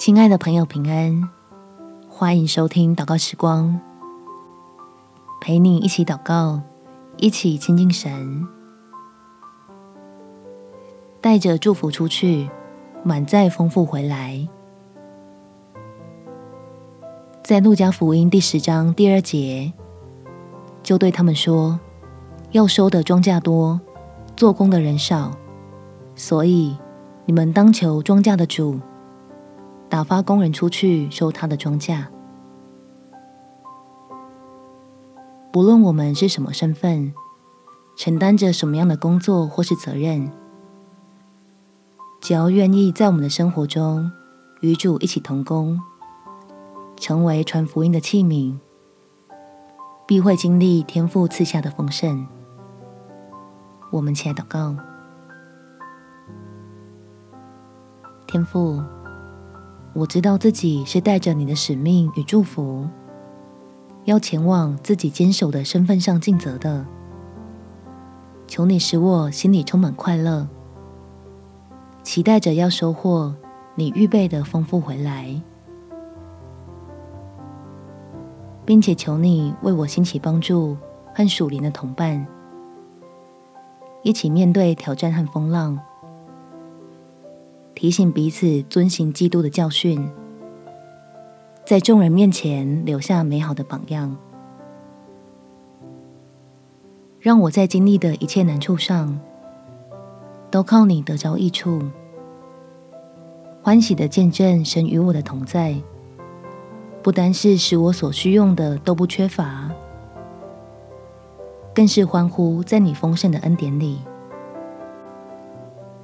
亲爱的朋友，平安！欢迎收听祷告时光，陪你一起祷告，一起亲近神，带着祝福出去，满载丰富回来。在路加福音第十章第二节，就对他们说：“要收的庄稼多，做工的人少，所以你们当求庄稼的主。”打发工人出去收他的庄稼。不论我们是什么身份，承担着什么样的工作或是责任，只要愿意在我们的生活中与主一起同工，成为传福音的器皿，必会经历天父赐下的丰盛。我们起来祷告，天父。我知道自己是带着你的使命与祝福，要前往自己坚守的身份上尽责的。求你使我心里充满快乐，期待着要收获你预备的丰富回来，并且求你为我兴起帮助和属灵的同伴，一起面对挑战和风浪。提醒彼此遵行基督的教训，在众人面前留下美好的榜样，让我在经历的一切难处上，都靠你得着益处，欢喜的见证神与我的同在，不单是使我所需用的都不缺乏，更是欢呼在你丰盛的恩典里。